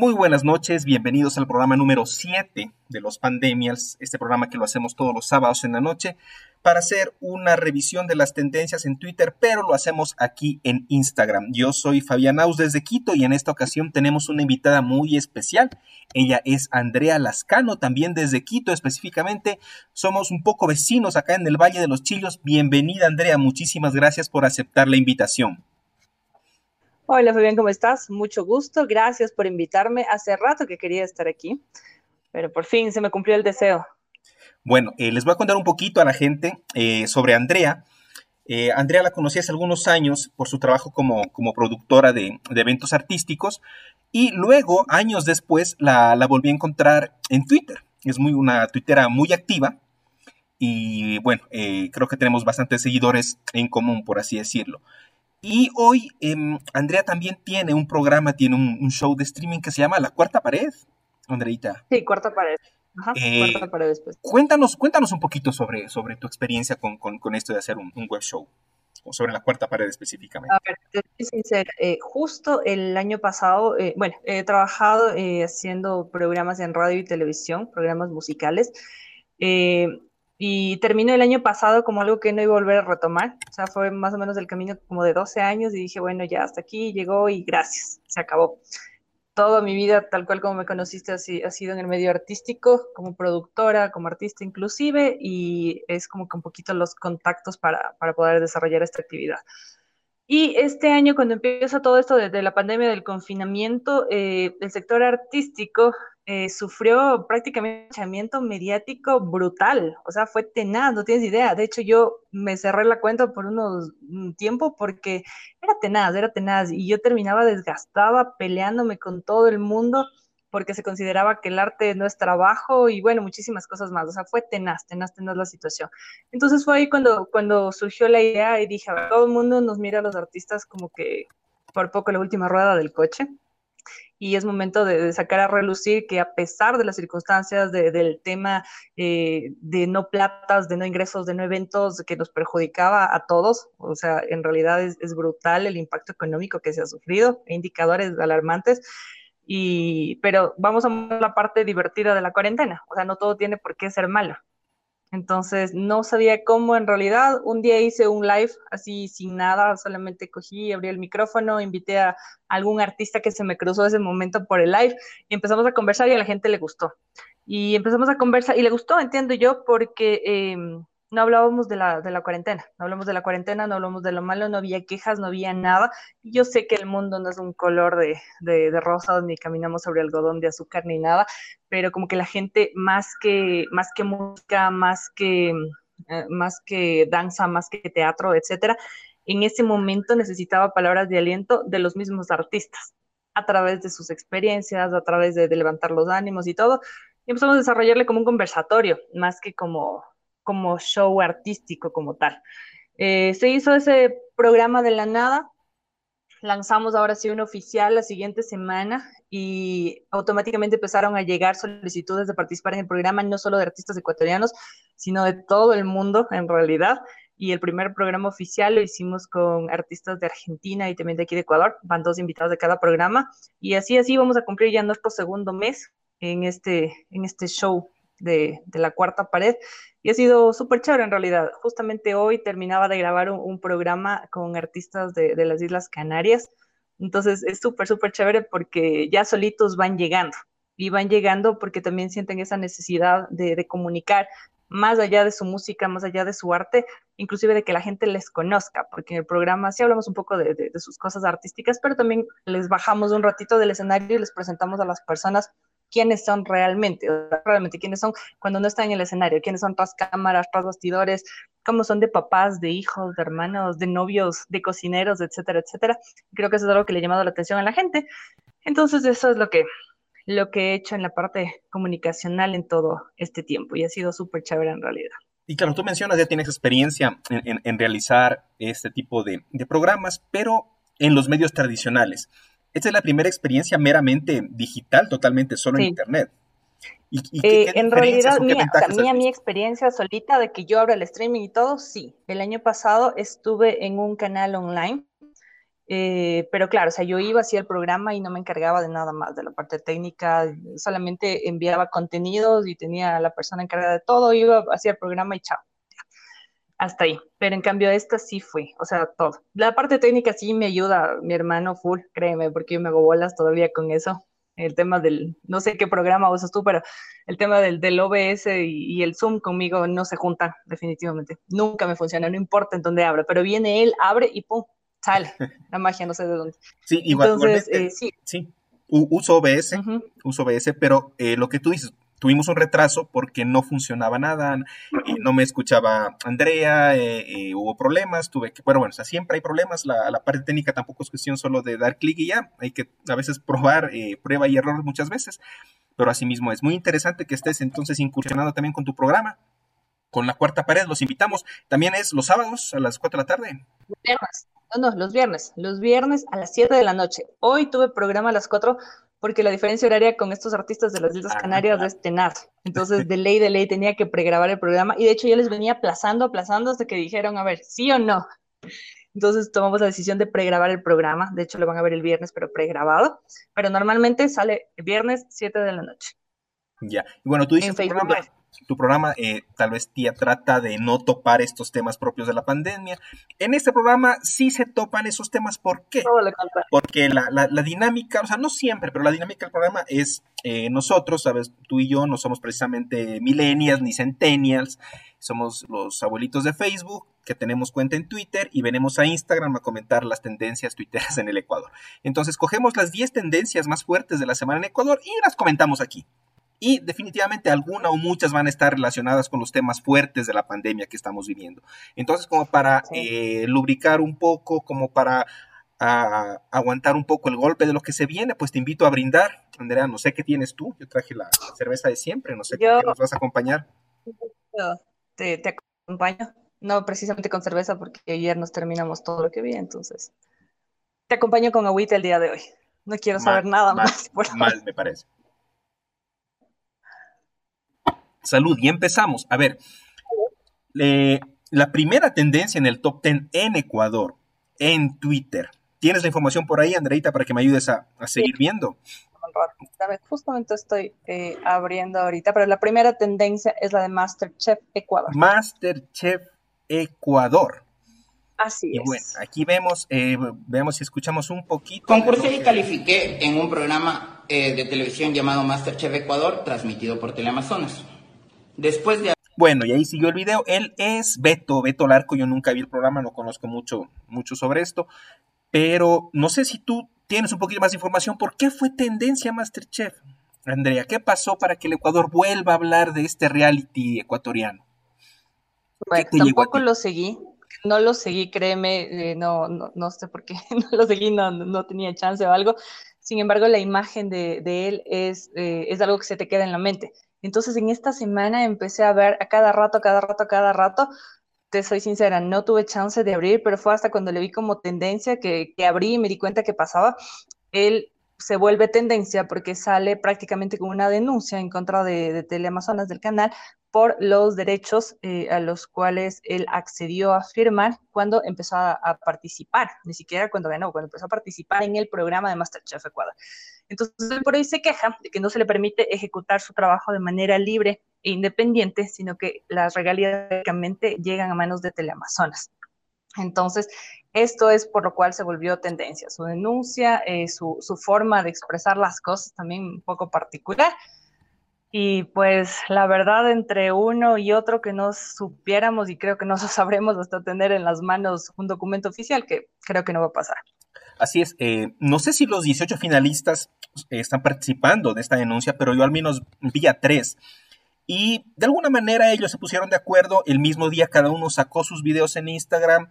Muy buenas noches, bienvenidos al programa número 7 de los Pandemials, este programa que lo hacemos todos los sábados en la noche para hacer una revisión de las tendencias en Twitter, pero lo hacemos aquí en Instagram. Yo soy Fabián Aus desde Quito y en esta ocasión tenemos una invitada muy especial. Ella es Andrea Lascano, también desde Quito específicamente. Somos un poco vecinos acá en el Valle de los Chillos. Bienvenida Andrea, muchísimas gracias por aceptar la invitación. Hola Fabián, ¿cómo estás? Mucho gusto, gracias por invitarme. Hace rato que quería estar aquí, pero por fin se me cumplió el deseo. Bueno, eh, les voy a contar un poquito a la gente eh, sobre Andrea. Eh, Andrea la conocí hace algunos años por su trabajo como, como productora de, eventos artísticos y luego, años después, la, la volví a encontrar en Twitter. Es muy, una tuitera muy activa y bueno, creo que tenemos bastantes seguidores en común, por así decirlo. Y hoy em, Andrea también tiene un programa, tiene un, show de streaming que se llama La Cuarta Pared, Andreita. Sí, Cuarta Pared. Ajá, eh, cuarta pared después. Cuéntanos, cuéntanos un poquito sobre, sobre tu experiencia con, esto de hacer un, web show, o sobre la cuarta pared específicamente. A ver, te soy sincera, eh, justo el año pasado, eh, bueno, he trabajado haciendo programas en radio y televisión, programas musicales. Y terminó el año pasado como algo que no iba a volver a retomar. O sea, fue más o menos el camino como de 12 años y dije, bueno, ya hasta aquí llegó y gracias, se acabó. Toda mi vida, tal cual como me conociste, ha sido en el medio artístico, como productora, como artista inclusive, y es como que un poquito los contactos para, para poder desarrollar esta actividad. Y este año, cuando empieza todo esto desde la pandemia del confinamiento, eh, el sector artístico eh, sufrió prácticamente un echamiento mediático brutal, o sea, fue tenaz, no tienes idea. De hecho, yo me cerré la cuenta por unos un tiempo porque era tenaz, era tenaz, y yo terminaba desgastada peleándome con todo el mundo porque se consideraba que el arte no es trabajo y bueno, muchísimas cosas más. O sea, fue tenaz, tenaz, tenaz la situación. Entonces fue ahí cuando, cuando surgió la idea y dije, a todo el mundo nos mira a los artistas como que por poco la última rueda del coche. Y es momento de, sacar a relucir que a pesar de las circunstancias del tema eh, de no platas, de no ingresos, de no eventos que nos perjudicaba a todos, o sea, en realidad es, es brutal el impacto económico que se ha sufrido, e indicadores alarmantes, y, pero vamos a la parte divertida de la cuarentena, o sea, no todo tiene por qué ser malo. Entonces, no sabía cómo en realidad. Un día hice un live así sin nada, solamente cogí, abrí el micrófono, invité a algún artista que se me cruzó ese momento por el live y empezamos a conversar y a la gente le gustó. Y empezamos a conversar y le gustó, entiendo yo, porque em, no hablábamos de la, de la cuarentena, no hablamos de la cuarentena, no hablamos de lo malo, no había quejas, no había nada. Yo sé que el mundo no es un color de, de, ni caminamos sobre algodón de azúcar, ni nada, pero como que la gente más que, más que música, más que, eh, más que danza, más que teatro, etcétera, en ese momento necesitaba palabras de aliento de los mismos artistas, a través de sus experiencias, a través de, de levantar los ánimos y todo. Y empezamos a desarrollarle como un conversatorio, más que como como show artístico como tal. Eh, se hizo ese programa de la nada, lanzamos ahora sí un oficial la siguiente semana y automáticamente empezaron a llegar solicitudes de participar en el programa, no solo de artistas ecuatorianos, sino de todo el mundo en realidad. Y el primer programa oficial lo hicimos con artistas de Argentina y también de aquí de Ecuador, van dos invitados de cada programa. Y así, así vamos a cumplir ya nuestro segundo mes en este, en este show de, de la cuarta pared y ha sido súper chévere en realidad. Justamente hoy terminaba de grabar un, programa con artistas de, de, las Islas Canarias. Entonces es súper, súper chévere porque ya solitos van llegando. Y van llegando porque también sienten esa necesidad de, de comunicar más allá de su música, más allá de su arte, inclusive de que la gente les conozca, porque en el programa sí hablamos un poco de, de, de, sus cosas artísticas, pero también les bajamos un ratito del escenario y les presentamos a las personas quiénes son realmente, realmente quiénes son cuando no están en el escenario, quiénes son tras cámaras, tras bastidores, cómo son de papás, de hijos, de hermanos, de novios, de cocineros, etcétera, etcétera. Creo que eso es algo que le ha llamado la atención a la gente. Entonces, eso es lo que, lo que he hecho en la parte comunicacional en todo este tiempo y ha sido súper chévere en realidad. Y claro, tú mencionas, ya tienes experiencia en, en, realizar este tipo de, de programas, pero en los medios tradicionales. Esta es la primera experiencia meramente digital, totalmente solo en Internet. ¿Y, eh, en realidad, mía, mi experiencia solita de que yo abro el streaming y todo, sí. El año pasado estuve en un canal online Eh, pero claro, o sea, yo iba hacia el programa y no me encargaba de nada más, de la parte técnica, solamente enviaba contenidos y tenía a la persona encargada de todo, iba hacia el programa y chao. Hasta ahí. Pero en cambio, esta sí fue, o sea, todo. La parte técnica sí me ayuda mi hermano full, créeme, porque yo me hago bolas todavía con eso el tema del, no sé qué programa usas tú, pero el tema del, del OBS y, el Zoom conmigo no se juntan definitivamente. Nunca me funciona, no importa en dónde abra, pero viene él, abre y pum, sale. La magia no sé de dónde. Sí, igual, Entonces, eh, sí. sí. Uso OBS, uso OBS, pero eh, lo que tú dices, tuvimos un retraso porque no funcionaba nada, eh, no me escuchaba Andrea, eh, eh, hubo problemas, tuve que, bueno, bueno, o sea, siempre hay problemas, la, la parte técnica tampoco es cuestión solo de dar clic y ya, hay que a veces probar prueba y error muchas veces, pero asimismo es muy interesante que estés entonces incursionando también con tu programa, con la cuarta pared, los invitamos, también es los sábados a las 4 de la tarde. No, no, los viernes, los viernes a las 7 de la noche. Hoy tuve programa a las 4 porque la diferencia horaria con estos artistas de las Islas Canarias es tenaz. Entonces, de ley, de ley, tenía que pregrabar el programa y de hecho yo les venía aplazando, aplazando hasta que dijeron, a ver, sí o no. Entonces tomamos la decisión de pregrabar el programa. De hecho, lo van a ver el viernes, pero pregrabado. Pero normalmente sale el viernes 7 de la noche. Ya. Y bueno, tú dices, en Facebook tu programa eh, tal vez tía trata de no topar estos temas propios de la pandemia. En este programa sí se topan esos temas. ¿Por qué? Porque la, dinámica, o sea, no siempre, pero la dinámica del programa es eh, nosotros, sabes, tú y yo no somos precisamente millennials ni centennials, somos los abuelitos de Facebook que tenemos cuenta en Twitter y venimos a Instagram a comentar las tendencias twitteras en el Ecuador. Entonces cogemos las 10 tendencias más fuertes de la semana en Ecuador y las comentamos aquí y definitivamente alguna o muchas van a estar relacionadas con los temas fuertes de la pandemia que estamos viviendo. Entonces, como para eh, lubricar un poco, como para aguantar un poco el golpe de lo que se viene, pues te invito a brindar. Andrea, no sé qué tienes tú, yo traje la, cerveza de siempre, no sé qué nos vas a acompañar. Te, te, acompaño, no precisamente con cerveza porque ayer nos terminamos todo lo que vi, entonces te acompaño con agüita el día de hoy. No quiero saber nada más. mal, me parece. Salud, y empezamos. A ver, la primera tendencia en el top 10 en Ecuador, en Twitter. ¿Tienes la información por ahí, Andreita, para que me ayudes a, seguir viendo? Justamente estoy eh, abriendo ahorita, pero la primera tendencia es la de Masterchef Ecuador. Masterchef Ecuador. Así y bueno, aquí vemos, eh, vemos y escuchamos un poquito. Concursé y califiqué en un programa eh, de televisión llamado Masterchef Ecuador, transmitido por Teleamazonas. Después de... Bueno, y ahí siguió el video. Él es Beto, Beto Larco. Yo nunca vi el programa, no conozco mucho, mucho sobre esto. Pero no sé si tú tienes un poquito más de información. ¿Por qué fue tendencia Masterchef? Andrea, ¿qué pasó para que el Ecuador vuelva a hablar de este reality ecuatoriano? Bueno, tampoco lo seguí, no lo seguí, créeme, eh, no, no, no, sé por qué no lo seguí, no, no tenía chance o algo. Sin embargo, la imagen de, de él es, eh, es algo que se te queda en la mente. Entonces en esta semana empecé a ver a cada rato, a cada rato, a cada rato. Te soy sincera, no tuve chance de abrir, pero fue hasta cuando le vi como tendencia que, que abrí y me di cuenta que pasaba. Él se vuelve tendencia porque sale prácticamente con una denuncia en contra de, de Teleamazonas del canal por los derechos eh, a los cuales él accedió a firmar cuando empezó a, participar, ni siquiera cuando ganó, cuando empezó a participar en el programa de Masterchef Ecuador. Entonces, por ahí se queja de que no se le permite ejecutar su trabajo de manera libre e independiente, sino que las regalías llegan a manos de Teleamazonas. Entonces, esto es por lo cual se volvió tendencia. Su denuncia, eh, su, su, forma de expresar las cosas también un poco particular. Y pues la verdad, entre uno y otro que no supiéramos y creo que no sabremos hasta tener en las manos un documento oficial, que creo que no va a pasar. Así es, eh, no sé si los 18 finalistas eh, están participando de esta denuncia, pero yo al menos vi a tres. Y de alguna manera ellos se pusieron de acuerdo, el mismo día cada uno sacó sus videos en Instagram,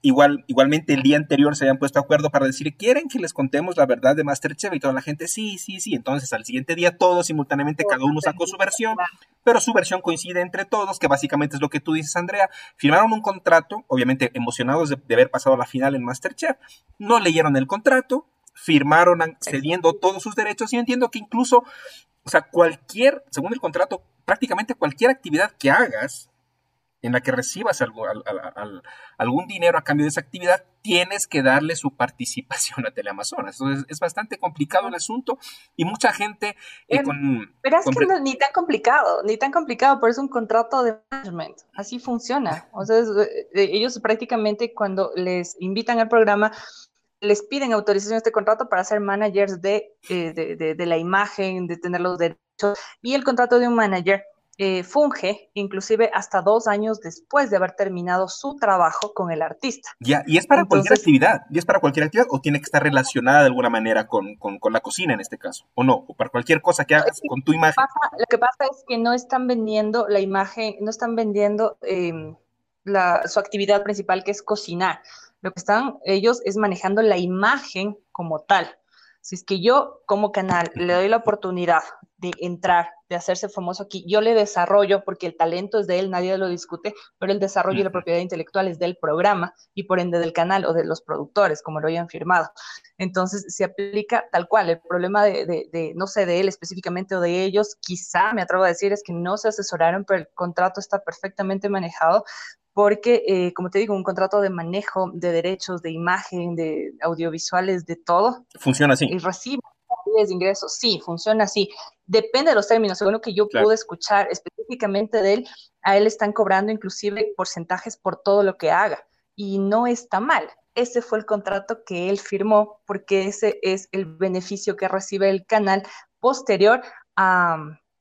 Igual, igualmente el día anterior se habían puesto de acuerdo para decir, ¿quieren que les contemos la verdad de Masterchef? Y toda la gente, sí, sí, sí. Entonces al siguiente día todos simultáneamente, cada uno sacó su versión, pero su versión coincide entre todos, que básicamente es lo que tú dices, Andrea. Firmaron un contrato, obviamente emocionados de, haber pasado a la final en Masterchef, no leyeron el contrato, firmaron cediendo todos sus derechos y entiendo que incluso, o sea, cualquier, según el contrato, prácticamente cualquier actividad que hagas en la que recibas algo, algún dinero a cambio de esa actividad, tienes que darle su participación a Teleamazonas. Entonces es bastante complicado el asunto y mucha gente eh, em, Pero es que no, ni tan complicado, ni tan complicado, pero es un contrato de management, así funciona. O sea, eh, ellos prácticamente cuando les invitan al programa, les piden autorización a este contrato para ser managers de, eh, de, de la imagen, de tener los derechos y el contrato de un manager eh, funge inclusive hasta dos años después de haber terminado su trabajo con el artista. Ya, y es para cualquier actividad, y es para cualquier actividad, o tiene que estar relacionada de alguna manera con, la cocina en este caso, o no, o para cualquier cosa que hagas con tu imagen. Lo que pasa, es que no están vendiendo la imagen, no están vendiendo em, su actividad principal que es cocinar. Lo que están ellos es manejando la imagen como tal. Si es que yo como canal le doy la oportunidad de entrar, de hacerse famoso aquí, yo le desarrollo, porque el talento es de él, nadie lo discute, pero el desarrollo y la propiedad intelectual es del programa y por ende del canal o de los productores, como lo hayan firmado. Entonces se aplica tal cual. El problema de, no sé, de él específicamente o de ellos, quizá me atrevo a decir, es que no se asesoraron, pero el contrato está perfectamente manejado porque, eh, como te digo, un contrato de manejo de derechos, de imagen, de audiovisuales, de todo. Funciona así. Y recibe de ingresos, sí, funciona así. Depende de los términos, según lo que yo pude escuchar específicamente de él, a él están cobrando inclusive porcentajes por todo lo que haga y no está mal. Ese fue el contrato que él firmó porque ese es el beneficio que recibe el canal posterior a,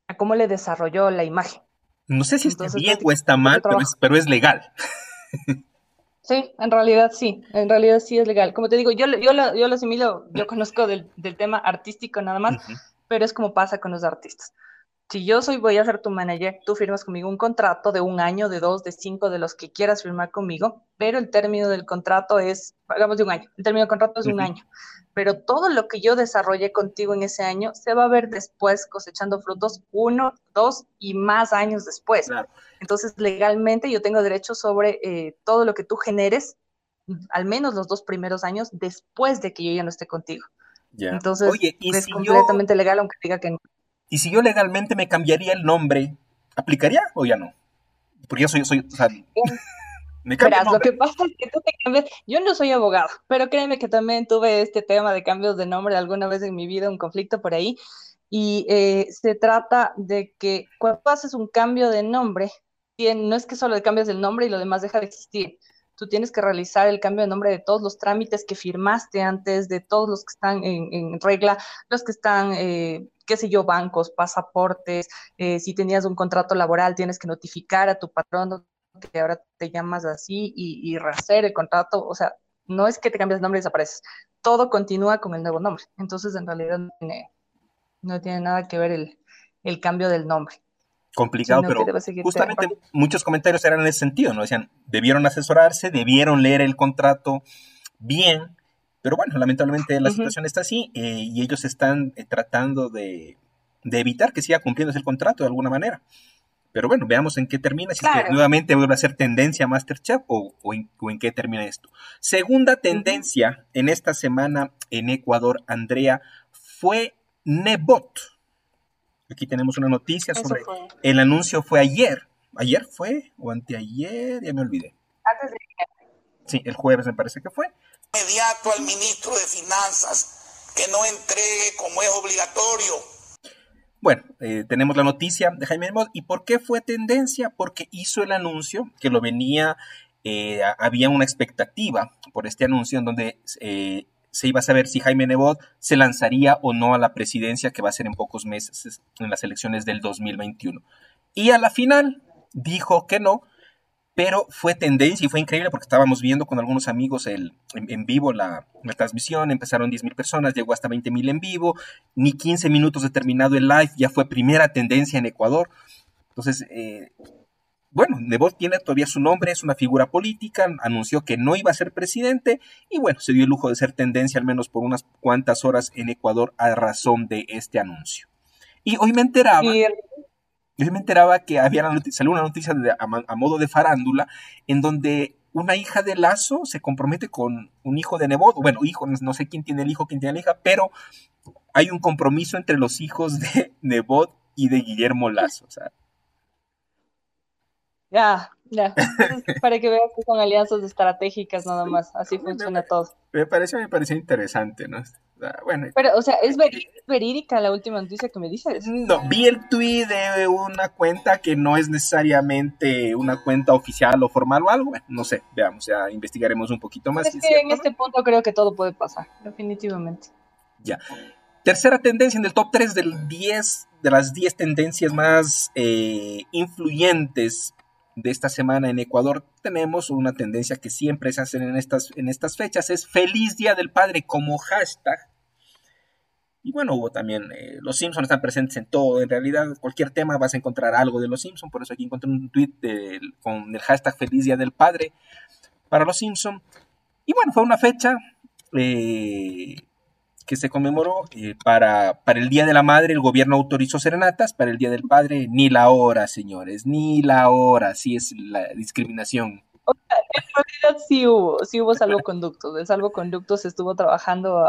a cómo le desarrolló la imagen. No sé si está bien o está mal, pero es, legal. Sí, en realidad sí, en realidad sí es legal. Como te digo, yo, yo, lo, yo lo asimilo, yo conozco del, tema artístico nada más, pero es como pasa con los artistas si yo soy, voy a ser tu manager, tú firmas conmigo un contrato de un año, de dos, de cinco, de los que quieras firmar conmigo, pero el término del contrato es, hagamos de un año, el término del contrato es un año, pero todo lo que yo desarrolle contigo en ese año se va a ver después cosechando frutos uno, dos y más años después. Entonces, legalmente yo tengo derecho sobre eh, todo lo que tú generes, al menos los dos primeros años después de que yo ya no esté contigo. Entonces, es completamente legal, aunque diga que no. Y si yo legalmente me cambiaría el nombre, ¿aplicaría o ya no? Porque yo soy, soy o sea, me Verás, lo que pasa es que tú te cambias, yo no soy abogado, pero créeme que también tuve este tema de cambios de nombre alguna vez en mi vida, un conflicto por ahí, y eh, se trata de que cuando haces un cambio de nombre, no es que solo cambias el nombre y lo demás deja de existir, tú tienes que realizar el cambio de nombre de todos los trámites que firmaste antes, de todos los que están en, regla, los que están, eh, qué sé yo, bancos, pasaportes, eh, si tenías un contrato laboral, tienes que notificar a tu patrón que ahora te llamas así y, y rehacer el contrato, o sea, no es que te cambies de nombre y desapareces, todo continúa con el nuevo nombre, entonces en realidad no tiene, nada que ver el, el cambio del nombre complicado, pero justamente muchos comentarios eran en ese sentido, ¿no? Decían, debieron asesorarse, debieron leer el contrato bien, pero bueno, lamentablemente la situación está así eh, y ellos están eh, tratando de, evitar que siga cumpliéndose el contrato de alguna manera. Pero bueno, veamos en qué termina, si es que nuevamente vuelve a ser tendencia Masterchef o, o, en, o en qué termina esto. Segunda tendencia en esta semana en Ecuador, Andrea, fue Nebot. Aquí tenemos una noticia sobre el anuncio fue ayer. ¿Ayer fue? ¿O anteayer? Ya me olvidé. Antes de Sí, el jueves me parece que fue. Inmediato al ministro de Finanzas que no entregue como es obligatorio. Bueno, eh, tenemos la noticia de Jaime Mod. ¿Y por qué fue tendencia? Porque hizo el anuncio que lo venía, eh, había una expectativa por este anuncio en donde eh, se iba a saber si Jaime Nebot se lanzaría o no a la presidencia que va a ser en pocos meses en las elecciones del 2021. Y a la final dijo que no, pero fue tendencia y fue increíble porque estábamos viendo con algunos amigos el, en, vivo la, transmisión, empezaron 10.000 personas, llegó hasta 20.000 en vivo, ni 15 minutos de terminado el live, ya fue primera tendencia en Ecuador. Entonces, eh, bueno, Nebot tiene todavía su nombre, es una figura política, anunció que no iba a ser presidente y bueno, se dio el lujo de ser tendencia al menos por unas cuantas horas en Ecuador a razón de este anuncio. Y hoy me enteraba, hoy me enteraba que había salió una noticia a, modo de farándula en donde una hija de Lazo se compromete con un hijo de Nebot, bueno, hijo, no sé quién tiene el hijo, quién tiene la hija, pero hay un compromiso entre los hijos de Nebot y de Guillermo Lazo, o sea, ya, Ya, para que veas que son alianzas estratégicas nada más, así funciona todo. Me pareció, me pareció interesante, ¿no? Bueno. Pero, o sea, ¿es verídica la última noticia que me dices? No, vi el tweet de una cuenta que no es necesariamente una cuenta oficial o formal o algo. no sé, veamos, ya investigaremos un poquito más. Es que en este punto creo que todo puede pasar, definitivamente. Ya. Tercera tendencia en el top 3 del 10, de las 10 tendencias más eh, influyentes de esta semana en Ecuador tenemos una tendencia que siempre se hace en estas, en estas fechas, es Feliz Día del Padre como hashtag. Y bueno, hubo también, eh, los Simpsons están presentes en todo, en realidad cualquier tema vas a encontrar algo de los Simpsons, por eso aquí encontré un tweet con el hashtag Feliz Día del Padre para los Simpsons. Y bueno, fue una fecha eh, que se conmemoró eh, para, para el Día de la Madre, el gobierno autorizó serenatas, para el Día del Padre, ni la hora, señores, ni la hora, sí es la discriminación. En realidad sí hubo, sí hubo salvoconductos, el salvoconductos estuvo trabajando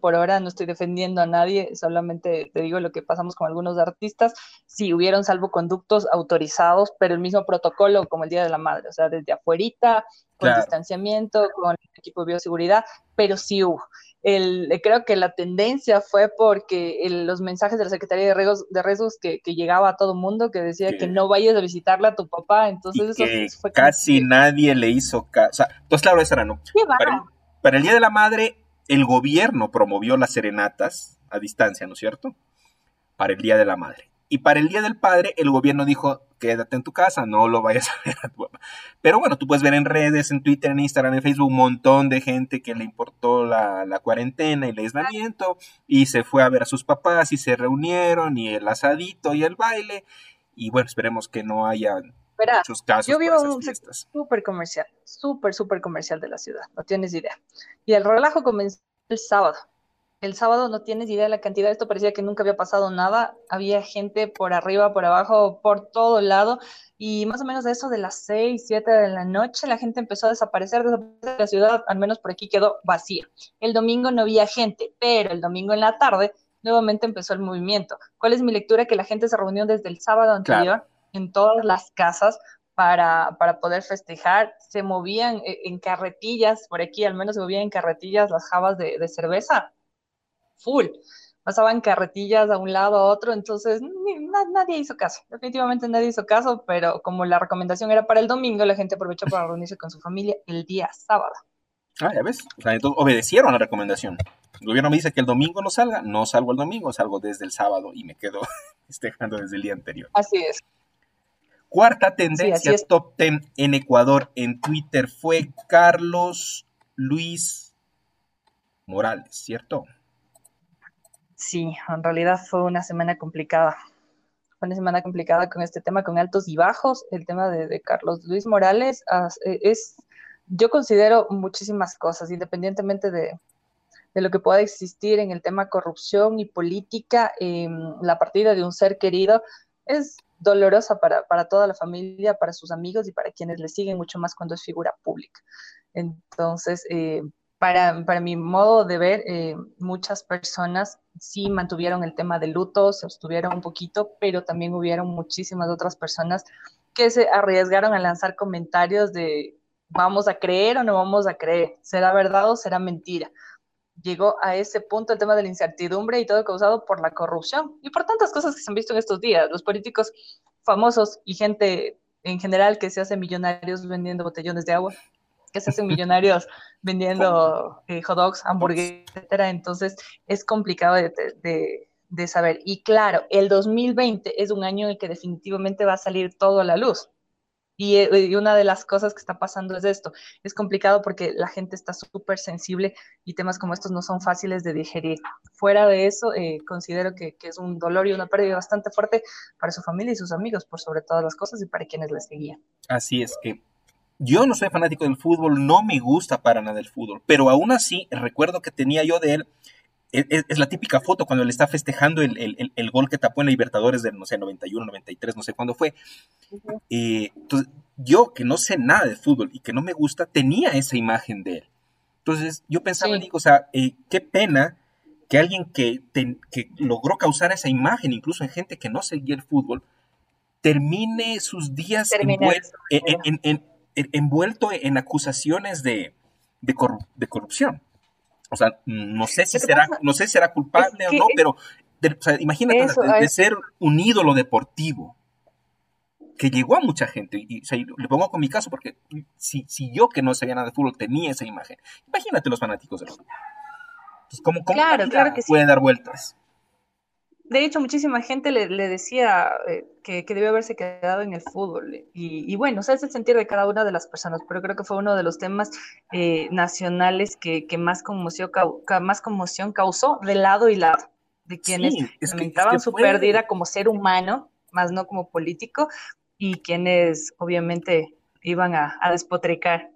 por ahora, no estoy defendiendo a nadie, solamente te digo lo que pasamos con algunos artistas, sí hubieron salvoconductos autorizados, pero el mismo protocolo como el Día de la Madre, o sea, desde afuerita, con distanciamiento, con equipo de bioseguridad, pero sí hubo el, creo que la tendencia fue porque los mensajes de la Secretaría de Riesgos, de Riesgos que, llegaba a todo mundo, que decía que, no vayas a visitarle a tu papá, entonces eso fue casi nadie le hizo caso. O sea, entonces claro, esa era no. Para, para el Día de la Madre, el gobierno promovió las serenatas a distancia, ¿no es cierto? Para el Día de la Madre. Y para el Día del Padre, el gobierno dijo, quédate en tu casa, no lo vayas a ver a tu mamá. Pero bueno, tú puedes ver en redes, en Twitter, en Instagram, en Facebook, un montón de gente que le importó la, cuarentena y el aislamiento, y se fue a ver a sus papás, y se reunieron, y el asadito, y el baile. Y bueno, esperemos que no haya muchos casos. Yo vivo en un sector súper comercial, súper, súper comercial de la ciudad, no tienes idea. Y el relajo comenzó el sábado el sábado no tienes idea de la cantidad, esto parecía que nunca había pasado nada, había gente por arriba, por abajo, por todo lado, y más o menos de eso de las 6, 7 de la noche, la gente empezó a desaparecer, desaparecer la ciudad, al menos por aquí quedó vacía. El domingo no había gente, pero el domingo en la tarde nuevamente empezó el movimiento. ¿Cuál es mi lectura? Que la gente se reunió desde el sábado anterior en todas las casas para, para, poder festejar. Se movían eh, en carretillas, por aquí al menos se movían en carretillas las jabas de, de cerveza full. Pasaban carretillas a un lado a otro, entonces nadie hizo caso, definitivamente nadie hizo caso, pero como la recomendación era para el domingo, la gente aprovechó para reunirse con su familia el día sábado. Ah, ya ves, o sea, entonces obedecieron la recomendación. El gobierno me dice que el domingo no salga, no salgo el domingo, salgo desde el sábado y me quedo festejando desde el día anterior. Así es. Cuarta tendencia top 10 en Ecuador en Twitter fue Carlos Luis Morales, ¿cierto? Sí, en realidad fue una semana complicada. Fue una semana complicada con este tema, con altos y bajos. El tema de, Carlos Luis Morales e, es, yo considero muchísimas cosas, independientemente de, lo que pueda existir en el tema corrupción y política, em, la partida de un ser querido es dolorosa para, para, toda la familia, para sus amigos y para quienes le siguen mucho más cuando es figura pública. Entonces, eh, para, para, mi modo de ver, eh, muchas personas sí mantuvieron el tema de luto, se abstuvieron un poquito, pero también hubieron muchísimas otras personas que se arriesgaron a lanzar comentarios de vamos a creer o no vamos a creer, será verdad o será mentira. Llegó a ese punto el tema de la incertidumbre y todo causado por la corrupción y por tantas cosas que se han visto en estos días. Los políticos famosos y gente en general que se hace millonarios vendiendo botellones de agua que se hacen millonarios vendiendo eh, hot dogs, hamburguesas, etcétera. Entonces es complicado de, saber. Y claro, el 2020 es un año en el que definitivamente va a salir todo a la luz. Y, y, una de las cosas que está pasando es esto. Es complicado porque la gente está súper sensible y temas como estos no son fáciles de digerir. Fuera de eso, eh, considero que, que, es un dolor y una pérdida bastante fuerte para su familia y sus amigos, por sobre todas las cosas y para quienes les seguían. Así es que yo no soy fanático del fútbol, no me gusta para nada el fútbol, pero aún así recuerdo que tenía yo de él, es, la típica foto cuando él está festejando el, gol que tapó en Libertadores del, no sé, 91, 93, no sé cuándo fue. Eh, entonces, yo que no sé nada de fútbol y que no me gusta, tenía esa imagen de él. Entonces, yo pensaba, digo, o sea, eh, qué pena que alguien que, que logró causar esa imagen, incluso en gente que no seguía el fútbol, termine sus días en- en- en- envuelto en acusaciones de, de, corru- de corrupción. O sea, no sé si será, pasa no sé si será culpable es o no, pero de- o sea, imagínate Eso, de, ser un ídolo deportivo que llegó a mucha gente. Y, o sea, y le pongo con mi caso porque si, si yo que no sabía nada de fútbol tenía esa imagen, imagínate los fanáticos del fútbol. Entonces, ¿cómo, cómo Claro, claro que sí. puede dar vueltas? De hecho, muchísima gente le, le decía eh, que, que debió haberse quedado en el fútbol. Y, y bueno, o sea, es el sentir de cada una de las personas, pero creo que fue uno de los temas eh, nacionales que, que más, conmoción, cau- ca- más conmoción causó de lado y lado, de quienes Sí, es que- es lamentaban su pérdida como ser humano, más no como político, y quienes obviamente iban a, a despotricar.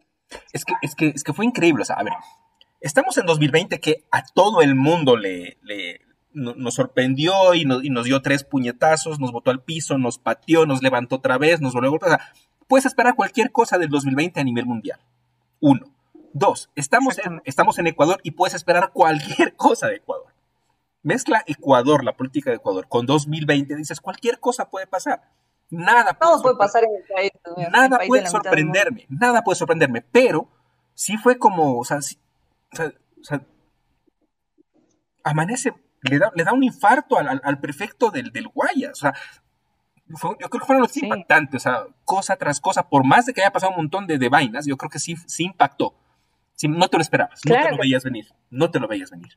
Es que, es, que, es que fue increíble. O sea, a ver, estamos en 2020 que a todo el mundo le, le- no- nos sorprendió y nos, y nos dio tres puñetazos, nos botó al piso, nos pateó, nos levantó otra vez, nos volvió a golpear. O sea, puedes esperar cualquier cosa del 2020 a nivel mundial. Uno. Dos, estamos en, Exactamente. estamos en Ecuador y puedes esperar cualquier cosa de Ecuador. Mezcla Ecuador, la política de Ecuador, con 2020, dices, cualquier cosa puede pasar. Nada puede sorpre- pasar en el país. en el nada país puede sorprenderme, nada puede sorprenderme, pero sí fue como, o sea, sí- o sea, o sea, amanece, le da, le da un infarto al, al- al prefecto del, del Guayas, o sea, fue- yo creo que fueron los Sí. impactantes, o sea, cosa tras cosa, por más de que haya pasado un montón de, de vainas, yo creo que sí, sí impactó. Sí, no te lo esperabas, no te lo que veías venir, no te lo veías venir.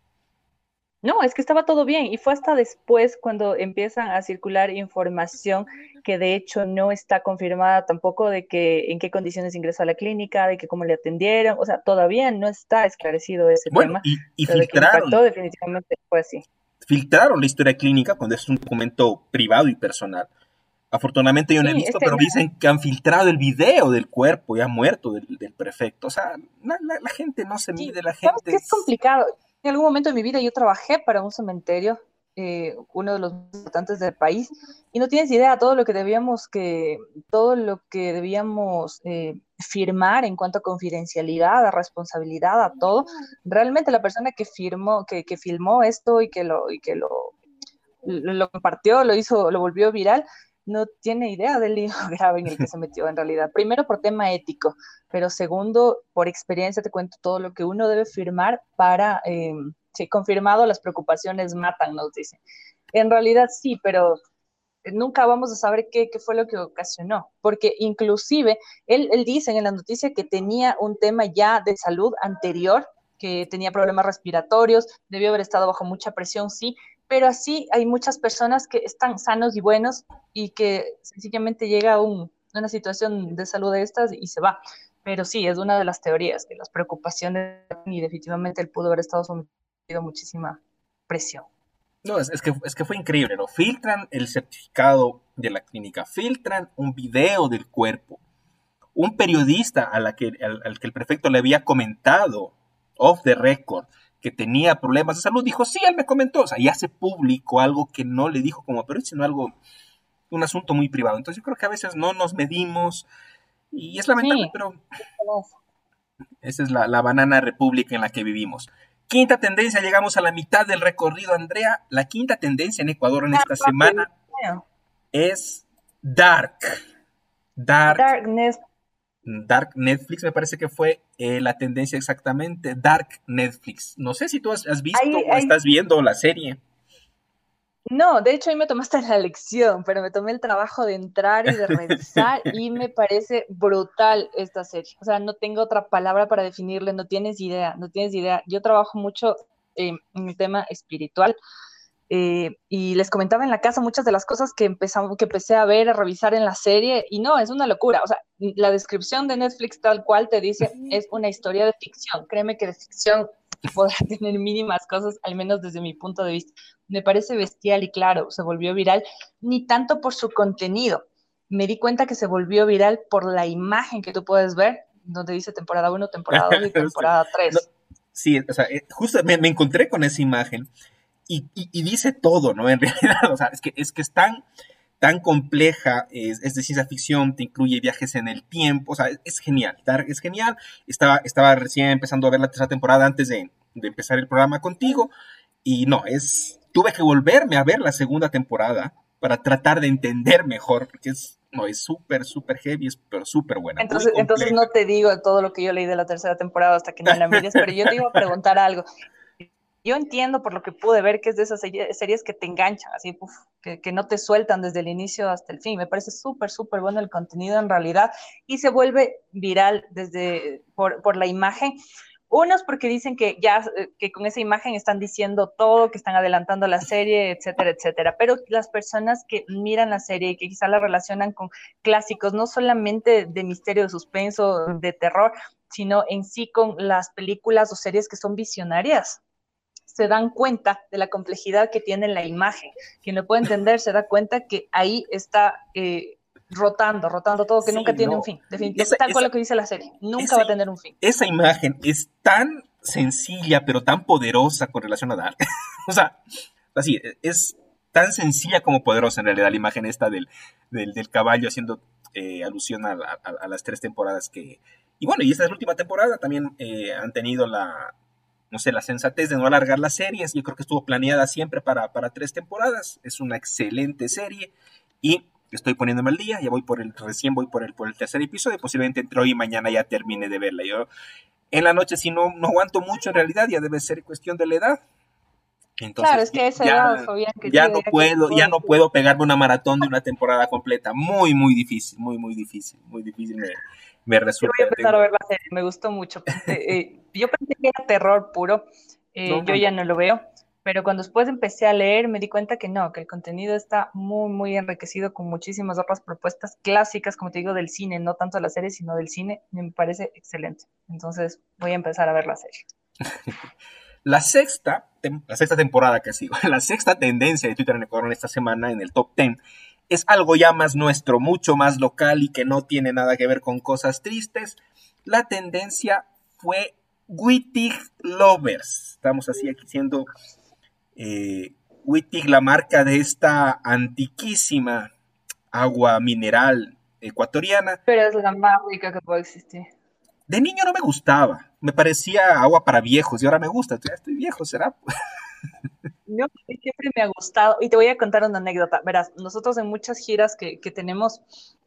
No, es que estaba todo bien y fue hasta después cuando empiezan a circular información que de hecho no está confirmada tampoco de que en qué condiciones ingresó a la clínica, de que cómo le atendieron, o sea, todavía no está esclarecido ese Bueno, tema, y, y que filtraron, impactó definitivamente fue así. Filtraron la historia clínica cuando es un documento privado y personal. Afortunadamente yo no he visto, es que pero dicen que han filtrado el video del cuerpo ya muerto del, del prefecto. O sea, la, la- la gente no se Sí, mide, la gente es complicado. En algún momento de mi vida yo trabajé para un cementerio, eh, uno de los más importantes del país, y no tienes idea todo lo que debíamos que, todo lo que debíamos eh, firmar en cuanto a confidencialidad, a responsabilidad, a todo. Realmente la persona que firmó, que, que filmó esto y que lo, y que lo, lo, compartió, lo hizo, lo volvió viral, no tiene idea del lío grave en el que se metió en realidad. Primero por tema ético, pero segundo, por experiencia te cuento todo lo que uno debe firmar para, eh, sí, confirmado, las preocupaciones matan, nos dicen. En realidad sí, pero nunca vamos a saber qué, qué fue lo que ocasionó, porque inclusive él, él dice en la noticia que tenía un tema ya de salud anterior, que tenía problemas respiratorios, debió haber estado bajo mucha presión, sí, pero así hay muchas personas que están sanos y buenos y que sencillamente llega a un, una situación de salud de estas y se va. Pero sí, es una de las teorías, que las preocupaciones y definitivamente él pudo haber estado sometido muchísima presión. No, es, es que, es que fue increíble, ¿no? Filtran el certificado de la clínica, filtran un video del cuerpo. Un periodista a la que, al, al que el prefecto le había comentado off the record que tenía problemas de salud, dijo, sí, él me comentó, o sea, ya se publicó algo que no le dijo como periodista, sino algo, un asunto muy privado. Entonces yo creo que a veces no nos medimos y es lamentable, Sí. pero esa es la, la banana república en la que vivimos. Quinta tendencia, llegamos a la mitad del recorrido, Andrea. La quinta tendencia en Ecuador en esta semana es Dark. Dark, Darkness, Dark Netflix, me parece que fue eh, la tendencia exactamente. Dark Netflix. No sé si tú has, has visto Ahí- o ahí- estás viendo la serie. No, de hecho ahí me tomaste la lección, pero me tomé el trabajo de entrar y de revisar y me parece brutal esta serie. O sea, no tengo otra palabra para definirle, no tienes idea, no tienes idea. Yo trabajo mucho eh, en el tema espiritual eh, y les comentaba en la casa muchas de las cosas que empezamos, que empecé a ver, a revisar en la serie y no, es una locura. O sea, la descripción de Netflix tal cual te dice es una historia de ficción. Créeme que de ficción podrá tener mínimas cosas, al menos desde mi punto de vista me parece bestial y claro, se volvió viral, ni tanto por su contenido. Me di cuenta que se volvió viral por la imagen que tú puedes ver, donde dice temporada 1, temporada 2 y temporada 3. No, sí, o sea, eh, justo me, me, encontré con esa imagen y, y, y, dice todo, ¿no? En realidad, o sea, es que es, que es tan, compleja, es, es, de ciencia ficción, te incluye viajes en el tiempo, o sea, es, es genial, es genial. Estaba, estaba recién empezando a ver la tercera temporada antes de, de empezar el programa contigo y no, es, tuve que volverme a ver la segunda temporada para tratar de entender mejor, porque es no, es súper, súper heavy, es pero súper buena. Entonces, entonces no te digo todo lo que yo leí de la tercera temporada hasta que no la mires, pero yo te iba a preguntar algo. Yo entiendo por lo que pude ver que es de esas series que te enganchan, así, que, no te sueltan desde el inicio hasta el fin. Me parece súper, súper bueno el contenido en realidad y se vuelve viral desde por, la imagen. Unos porque dicen que ya que con esa imagen están diciendo todo, que están adelantando la serie, etcétera, etcétera. Pero las personas que miran la serie y que quizá la relacionan con clásicos, no solamente de misterio, de suspenso, de terror, sino en sí con las películas o series que son visionarias, se dan cuenta de la complejidad que tiene la imagen. Quien lo puede entender se da cuenta que ahí está eh, rotando, rotando todo, que nunca tiene un fin. Definitivamente, tal cual lo que dice la serie, nunca va a tener un fin. Esa imagen es tan sencilla, pero tan poderosa con relación a Dark. o sea, así, es tan sencilla como poderosa en realidad la imagen esta del, del, caballo haciendo eh, alusión a, las tres temporadas que... Y bueno, y esta es la última temporada, también eh, han tenido la, no sé, la sensatez de no alargar las series. Yo creo que estuvo planeada siempre para, para tres temporadas. Es una excelente serie y estoy poniéndome al día, ya voy por el, recién voy por el, por el tercer episodio, posiblemente entre hoy y mañana ya termine de verla. Yo en la noche si no, no aguanto mucho en realidad, ya debe ser cuestión de la edad. Entonces, claro, es que esa ya, ya no puedo, ya no puedo pegarme una maratón de una temporada completa. Muy, muy difícil, muy, muy difícil, muy difícil me, me resulta. Yo voy a empezar a ver la serie, me gustó mucho. Eh, yo pensé que era terror puro, eh, yo ya no lo veo pero cuando después empecé a leer me di cuenta que no, que el contenido está muy, muy enriquecido con muchísimas otras propuestas clásicas, como te digo, del cine, no tanto de la serie, sino del cine, me parece excelente. Entonces voy a empezar a ver la serie. La sexta, la sexta temporada que sigo, la sexta tendencia de Twitter en Ecuador en esta semana en el top 10 es algo ya más nuestro, mucho más local y que no tiene nada que ver con cosas tristes. La tendencia fue Wittig Lovers. Estamos así aquí siendo eh, Wittig, la marca de esta antiquísima agua mineral ecuatoriana. Pero es la más rica que puede existir. De niño no me gustaba, me parecía agua para viejos y ahora me gusta, ya estoy viejo, ¿será? No, siempre me ha gustado y te voy a contar una anécdota. Verás, nosotros en muchas giras que, tenemos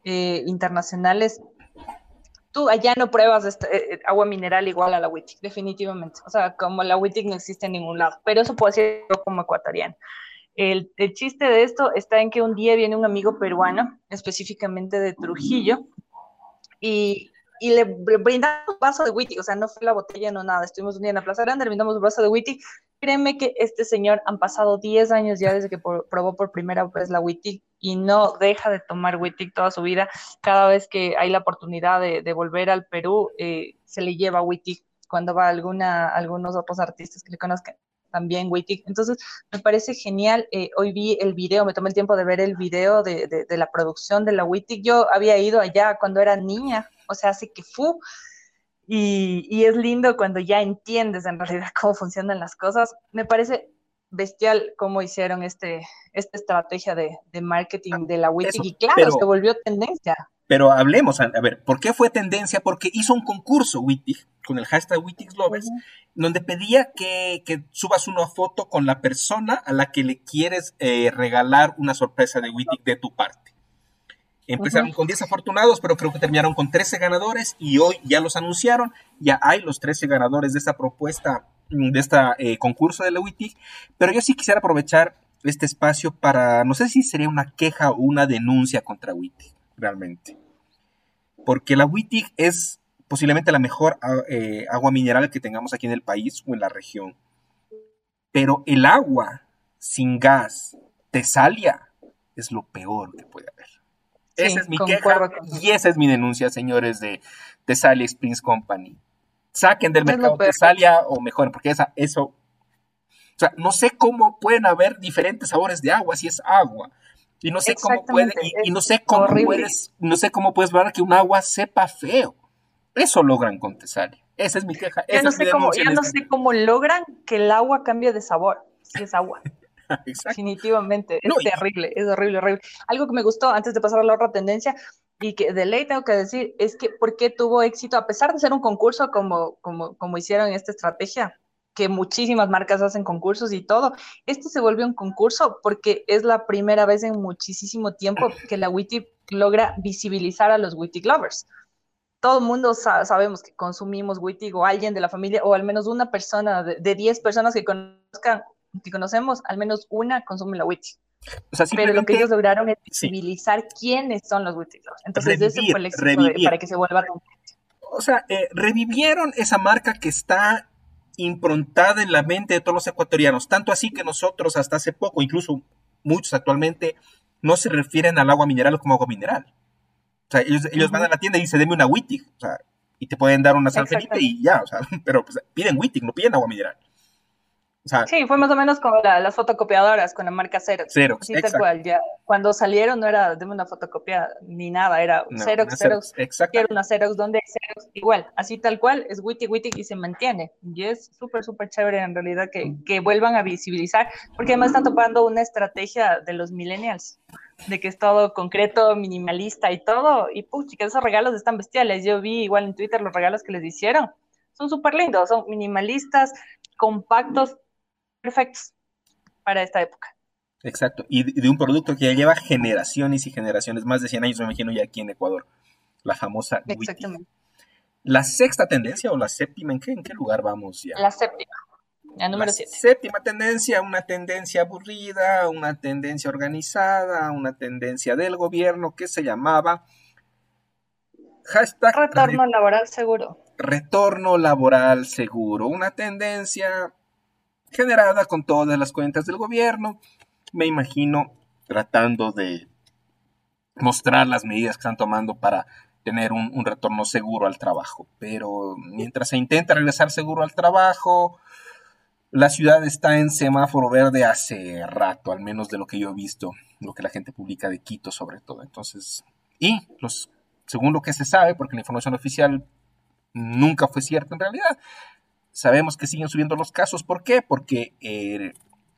eh, internacionales tú allá no pruebas este, eh, eh, agua mineral igual a la Wittig, definitivamente. O sea, como la Wittig no existe en ningún lado, pero eso puedo decir yo como ecuatoriano. El, el, chiste de esto está en que un día viene un amigo peruano, específicamente de Trujillo, y, y le brindamos un vaso de Wittig, o sea, no fue la botella, no nada, estuvimos un día en la Plaza Grande, le brindamos un vaso de Wittig, créeme que este señor han pasado 10 años ya desde que probó por primera vez la Wittig y no deja de tomar Wittig toda su vida. Cada vez que hay la oportunidad de, volver al Perú, eh, se le lleva Wittig cuando va alguna, algunos otros artistas que le conozcan también Wittig. Entonces, me parece genial. Eh, hoy vi el video, me tomé el tiempo de ver el video de, de la producción de la Wittig. Yo había ido allá cuando era niña, o sea, hace que fue y, es lindo cuando ya entiendes en realidad cómo funcionan las cosas. Me parece bestial cómo hicieron este, esta estrategia de, marketing de la Wittig y claro, se volvió tendencia. Pero hablemos, a, ver, ¿por qué fue tendencia? Porque hizo un concurso Wittig con el hashtag Wittig Lovers, donde pedía que, subas una foto con la persona a la que le quieres eh, regalar una sorpresa de Wittig de tu parte. Empezaron con 10 afortunados, pero creo que terminaron con 13 ganadores y hoy ya los anunciaron. Ya hay los 13 ganadores de esta propuesta, de este concurso de la WITIG. Pero yo sí quisiera aprovechar este espacio para, no sé si sería una queja o una denuncia contra WITIG, realmente. Porque la WITIG es posiblemente la mejor eh, agua mineral que tengamos aquí en el país o en la región. Pero el agua sin gas, tesalia, es lo peor que puede haber esa es mi queja y esa es mi denuncia, señores de Tesalia Springs Company. Saquen del mercado Tesalia o mejor, porque esa, eso. O sea, no sé cómo pueden haber diferentes sabores de agua si es agua. Y no sé cómo puede, y, no sé cómo puedes, no sé cómo puedes ver que un agua sepa feo. Eso logran con Tesalia. Esa es mi queja. Yo no, sé, cómo, no este sé cómo logran que el agua cambie de sabor, si es agua. Definitivamente, es terrible, es horrible, horrible. Algo que me gustó antes de pasar a la otra tendencia y que de ley tengo que decir es que por qué tuvo éxito, a pesar de ser un concurso como, como, como hicieron esta estrategia, que muchísimas marcas hacen concursos y todo. Este se volvió un concurso porque es la primera vez en muchísimo tiempo que la Witty logra visibilizar a los Witty lovers. Todo el mundo sabemos que consumimos Witty o alguien de la familia o al menos una persona de 10 personas que conozcan, que conocemos, al menos una consume la Witty. Pero lo que ellos lograron es visibilizar quiénes son los lovers. Entonces, ese fue el éxito para que se vuelva o sea, eh, revivieron esa marca que está improntada en la mente de todos los ecuatorianos, tanto así que nosotros hasta hace poco, incluso muchos actualmente, no se refieren al agua mineral como agua mineral. O sea, ellos, van a la tienda y dicen, deme una Wittig, o sea, y te pueden dar una San Felipe y ya, o sea, pero pues, piden Wittig, no piden agua mineral sí, fue más o menos como las fotocopiadoras con la marca Xerox. Xerox, sí, tal cual, ya. Cuando salieron no era de una fotocopia ni nada, era Xerox, Xerox. Quiero una Xerox, ¿dónde hay Xerox? Igual, así tal cual, es witty witty y se mantiene. Y es súper, súper chévere en realidad que, que vuelvan a visibilizar, porque además están topando una estrategia de los millennials de que es todo concreto, minimalista y todo, y puch, que esos regalos están bestiales. Yo vi igual en Twitter los regalos que les hicieron. Son súper lindos, son minimalistas, compactos, perfectos para esta época. Exacto, y de un producto que ya lleva generaciones y generaciones, más de 100 años, me imagino, ya aquí en Ecuador, la famosa Exactamente. ¿La sexta tendencia o la séptima? ¿En qué, en qué lugar vamos ya? La séptima, la número 7. Séptima tendencia, una tendencia aburrida, una tendencia organizada, una tendencia del gobierno que se llamaba hashtag retorno laboral seguro. Retorno laboral seguro, una tendencia generada con todas las cuentas del gobierno, me imagino tratando de mostrar las medidas que están tomando para tener un, retorno seguro al trabajo. Pero mientras se intenta regresar seguro al trabajo, la ciudad está en semáforo verde hace rato, al menos de lo que yo he visto, lo que la gente publica de Quito sobre todo. Entonces, y los, según lo que se sabe, porque la información oficial nunca fue cierta en realidad, Sabemos que siguen subiendo los casos. ¿Por qué? Porque eh,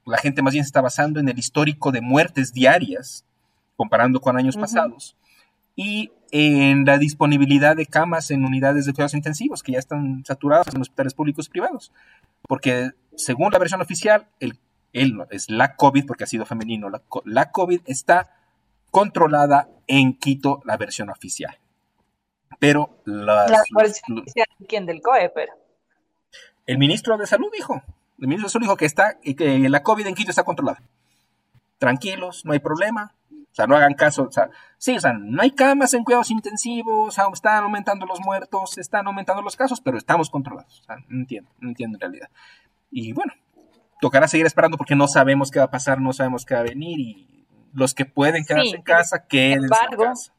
la gente más bien se está basando en el histórico de muertes diarias, comparando con años pasados, y en la disponibilidad de camas en unidades de cuidados intensivos, que ya están saturadas en hospitales públicos y privados. Porque según la versión oficial, el, es la COVID, porque ha sido femenino, la, la COVID está controlada en Quito, la versión oficial. Pero las, la versión oficial, ¿quién? Del COE, pero. El ministro de Salud dijo, el ministro de Salud dijo que, está, que la COVID en Quito está controlada. Tranquilos, no hay problema. O sea, no hagan caso. O sea, sí, o sea, no hay camas en cuidados intensivos, están aumentando los muertos, están aumentando los casos, pero estamos controlados. O sea, no entiendo, no entiendo en realidad. Y bueno, tocará seguir esperando porque no sabemos qué va a pasar, no sabemos qué va a venir y los que pueden quedarse en casa, quédense en casa.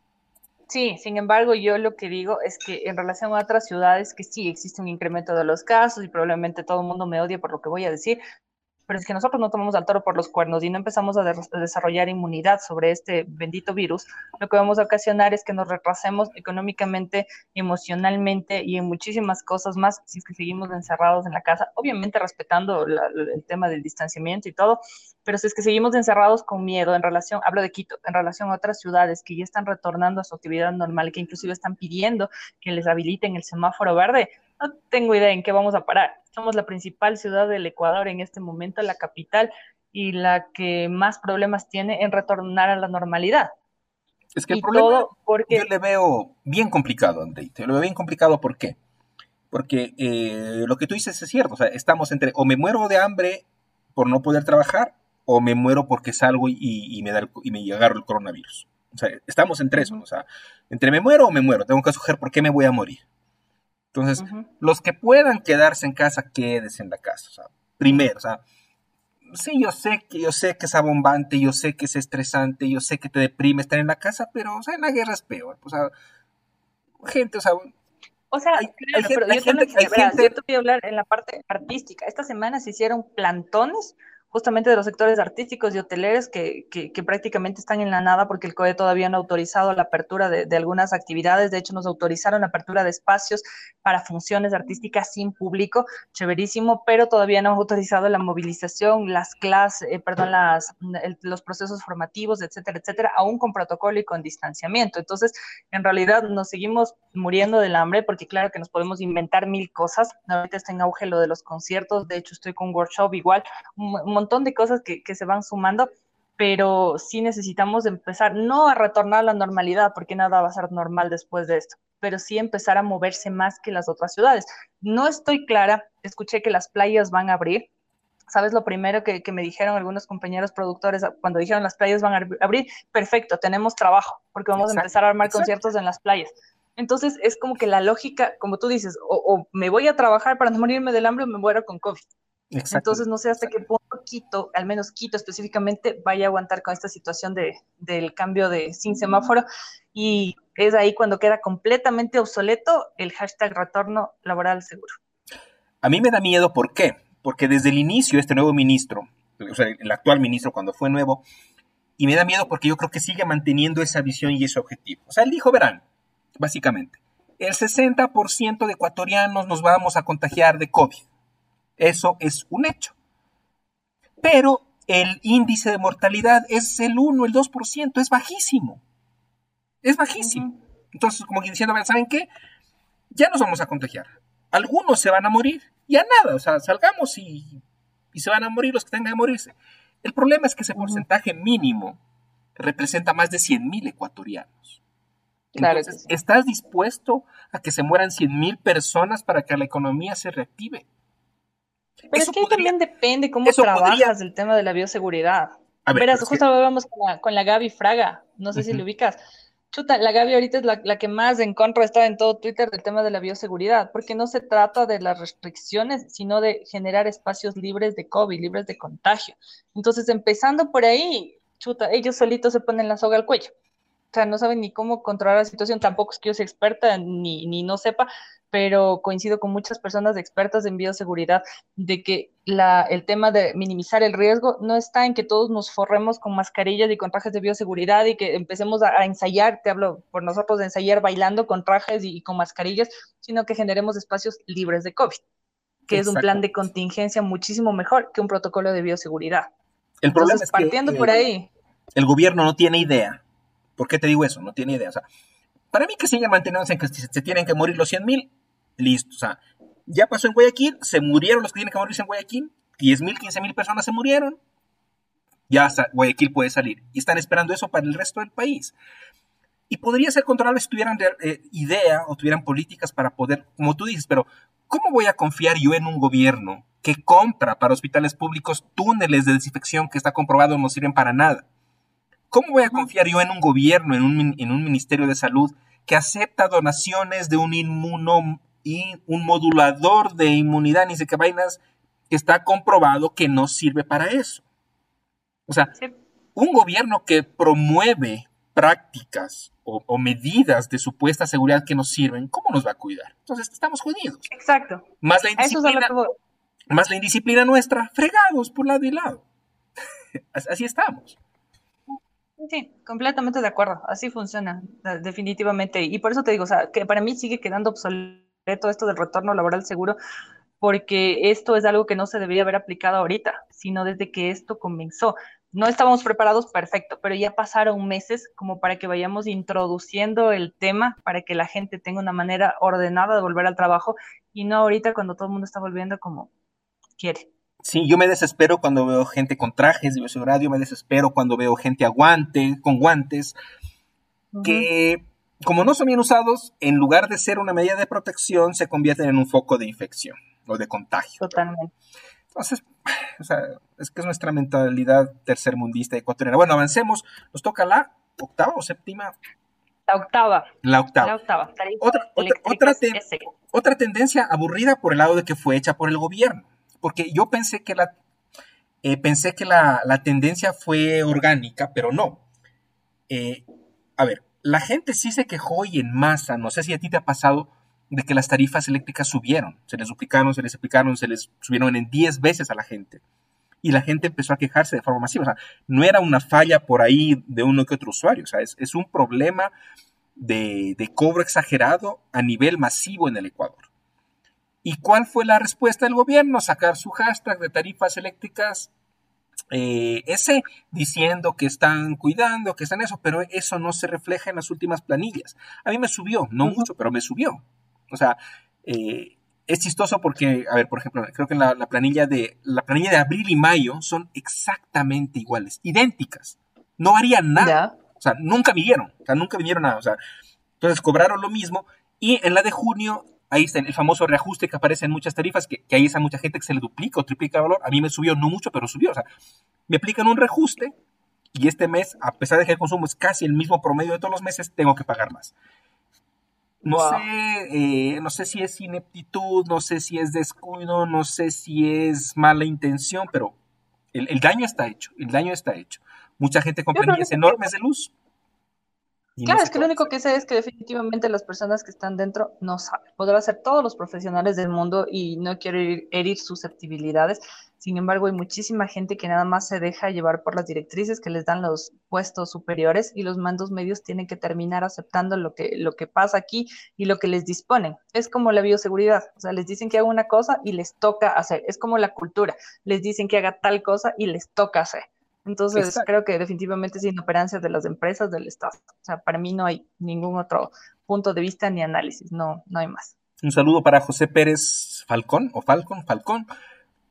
Sí, sin embargo, yo lo que digo es que en relación a otras ciudades, que sí existe un incremento de los casos y probablemente todo el mundo me odie por lo que voy a decir, pero es que nosotros no tomamos al toro por los cuernos y no empezamos a, desarrollar inmunidad sobre este bendito virus, lo que vamos a ocasionar es que nos retrasemos económicamente, emocionalmente y en muchísimas cosas más si es que seguimos encerrados en la casa, obviamente respetando el tema del distanciamiento y todo, pero si es que seguimos encerrados con miedo en relación, hablo de Quito, en relación a otras ciudades que ya están retornando a su actividad normal, que inclusive están pidiendo que les habiliten el semáforo verde, no tengo idea en qué vamos a parar. Somos la principal ciudad del Ecuador en este momento, la capital, y la que más problemas tiene en retornar a la normalidad. Es que el problema porque... yo le veo bien complicado, Andrei. Te lo veo bien complicado, ¿por qué? Porque eh, lo que tú dices es cierto. O sea, estamos entre o me muero de hambre por no poder trabajar o me muero porque salgo y, me, da y me agarro el coronavirus. O sea, estamos entre eso. O sea, entre me muero o me muero. Tengo que escoger por qué me voy a morir. Entonces, los que puedan quedarse en casa, quédense en la casa. O sea, primero, o sea, sí, yo sé que yo sé que es abombante, yo sé que es estresante, yo sé que te deprime estar en la casa, pero o sea, en la guerra es peor. O sea, gente, o sea, o sea, hay, pero yo, gente, yo te voy a hablar en la parte artística. Esta semana se hicieron plantones justamente de los sectores artísticos y hoteleros que, que, prácticamente están en la nada porque el COE todavía no ha autorizado la apertura de, de, algunas actividades. De hecho, nos autorizaron la apertura de espacios para funciones artísticas sin público, chéverísimo, pero todavía no han autorizado la movilización, las clases, eh, perdón, las, los procesos formativos, etcétera, etcétera, aún con protocolo y con distanciamiento. Entonces, en realidad nos seguimos muriendo del hambre, porque claro que nos podemos inventar mil cosas. Ahorita está en auge lo de los conciertos, de hecho estoy con un workshop igual, un, montón de cosas que, que se van sumando, pero sí necesitamos empezar, no a retornar a la normalidad, porque nada va a ser normal después de esto, pero sí empezar a moverse más que las otras ciudades. No estoy clara, escuché que las playas van a abrir, ¿Sabes lo primero que, me dijeron algunos compañeros productores cuando dijeron las playas van a abrir? Perfecto, tenemos trabajo, porque vamos a empezar a armar conciertos en las playas. Entonces es como que la lógica, como tú dices, o, me voy a trabajar para no morirme del hambre o me muero con COVID. Entonces no sé hasta qué punto Quito, al menos Quito específicamente, vaya a aguantar con esta situación de, del cambio de sin semáforo y es ahí cuando queda completamente obsoleto el hashtag retorno laboral seguro. A mí me da miedo, ¿por qué? porque desde el inicio este nuevo ministro, o sea, el actual ministro cuando fue nuevo, y me da miedo porque yo creo que sigue manteniendo esa visión y ese objetivo. O sea, él dijo, verán, básicamente, el 60% de ecuatorianos nos vamos a contagiar de COVID. Eso es un hecho. Pero el índice de mortalidad es el 1, el 2%, es bajísimo. Es bajísimo. Entonces, como que diciendo, ¿saben qué? Ya nos vamos a contagiar. Algunos se van a morir, y a nada, o sea, salgamos y, se van a morir los que tengan que morirse. El problema es que ese porcentaje mínimo representa más de 100.000 ecuatorianos. Entonces, ¿estás dispuesto a que se mueran 100.000 personas para que la economía se reactive? Pero es que también depende cómo trabajas el tema de la bioseguridad. A Verás, justo lo vemos con la, con la Gaby Fraga, no sé si lo ubicas Chuta, la Gaby ahorita es la, que más en contra está en todo Twitter del tema de la bioseguridad, porque no se trata de las restricciones, sino de generar espacios libres de COVID, libres de contagio. Entonces, empezando por ahí, chuta, ellos solitos se ponen la soga al cuello. O sea, no saben ni cómo controlar la situación, tampoco es que yo sea experta ni, ni no sepa, pero coincido con muchas personas expertas en bioseguridad de que la, el tema de minimizar el riesgo no está en que todos nos forremos con mascarillas y con trajes de bioseguridad y que empecemos a, ensayar, te hablo por nosotros de ensayar bailando con trajes y, con mascarillas, sino que generemos espacios libres de COVID, que es un plan de contingencia muchísimo mejor que un protocolo de bioseguridad. El problema es partiendo por ahí. El gobierno no tiene idea. ¿Por qué te digo eso? No tiene idea. O sea, para mí que sigan manteniéndose en que se tienen que morir los 100 mil, listo. O sea, ya pasó en Guayaquil, se murieron los que tienen que morirse en Guayaquil, 10 mil, 15 mil personas se murieron, ya Guayaquil puede salir. Y están esperando eso para el resto del país. Y podría ser controlable si tuvieran eh, idea o tuvieran políticas para poder, como tú dices, pero ¿cómo voy a confiar yo en un gobierno que compra para hospitales públicos túneles de desinfección que está comprobado no sirven para nada? ¿Cómo voy a confiar yo en un gobierno, en un, en un ministerio de salud que acepta donaciones de un inmuno, y un modulador de inmunidad, ni sé qué vainas, está comprobado que no sirve para eso. O sea, un gobierno que promueve prácticas o, medidas de supuesta seguridad que nos sirven, ¿cómo nos va a cuidar? Entonces estamos jodidos. Exacto. Más la indisciplina, más la indisciplina nuestra, fregados por lado y lado. Así estamos. Sí, completamente de acuerdo. Así funciona, definitivamente. Y por eso te digo, o sea, que para mí sigue quedando obsoleto todo esto del retorno laboral seguro, porque esto es algo que no se debería haber aplicado ahorita, sino desde que esto comenzó. No estábamos preparados, perfecto, pero ya pasaron meses como para que vayamos introduciendo el tema, para que la gente tenga una manera ordenada de volver al trabajo y no ahorita cuando todo el mundo está volviendo como quiere. Sí, yo me desespero cuando veo gente con trajes de bioseguridad, yo me desespero cuando veo gente aguante, con guantes, que como no son bien usados, en lugar de ser una medida de protección, se convierten en un foco de infección o de contagio. Totalmente. Entonces, o sea, es que es nuestra mentalidad tercermundista ecuatoriana. Bueno, avancemos. Nos toca la octava o séptima. La octava. La octava. La octava. Otra, otra, tendencia aburrida por el lado de que fue hecha por el gobierno. Porque yo pensé que la, eh, pensé que la, tendencia fue orgánica, pero no. Eh, a ver, la gente sí se quejó y en masa, no sé si a ti te ha pasado, de que las tarifas eléctricas subieron, se les duplicaron, se les explicaron, se les subieron en 10 veces a la gente. Y la gente empezó a quejarse de forma masiva. O sea, no era una falla por ahí de uno que otro usuario, o sea, es, un problema de, de cobro exagerado a nivel masivo en el Ecuador. ¿Y cuál fue la respuesta del gobierno? Sacar su hashtag de tarifas eléctricas eh, ese diciendo que están cuidando, que están eso, pero eso no se refleja en las últimas planillas. A mí me subió, no mucho, pero me subió. O sea, eh, es chistoso porque, a ver, por ejemplo, creo que la, la, planilla de la planilla de abril y mayo son exactamente iguales, idénticas. No varían nada. O sea, nunca vinieron, o sea, nunca vinieron nada. O sea, entonces cobraron lo mismo y en la de junio ahí está el famoso reajuste que aparece en muchas tarifas, que, que ahí está mucha gente que se le duplica o triplica el valor. A mí me subió, no mucho, pero subió. O sea, me aplican un reajuste y este mes, a pesar de que el consumo es casi el mismo promedio de todos los meses, tengo que pagar más. No sé, eh, no sé si es ineptitud, no sé si es descuido, no sé si es mala intención, pero el, el daño está hecho, el daño está hecho. Mucha gente con planillas enormes de luz claro, es que lo único que sé es que definitivamente las personas que están dentro no saben. Podrá ser todos los profesionales del mundo y no quiero herir, susceptibilidades. Sin embargo, hay muchísima gente que nada más se deja llevar por las directrices que les dan los puestos superiores y los mandos medios tienen que terminar aceptando lo que, lo que pasa aquí y lo que les disponen. Es como la bioseguridad. O sea, les dicen que haga una cosa y les toca hacer. Es como la cultura. Les dicen que haga tal cosa y les toca hacer. Entonces, creo que definitivamente es inoperancia de las empresas del Estado. O sea, para mí no hay ningún otro punto de vista ni análisis, no, no hay más. Un saludo para José Pérez Falcón, o Falcón, Falcón,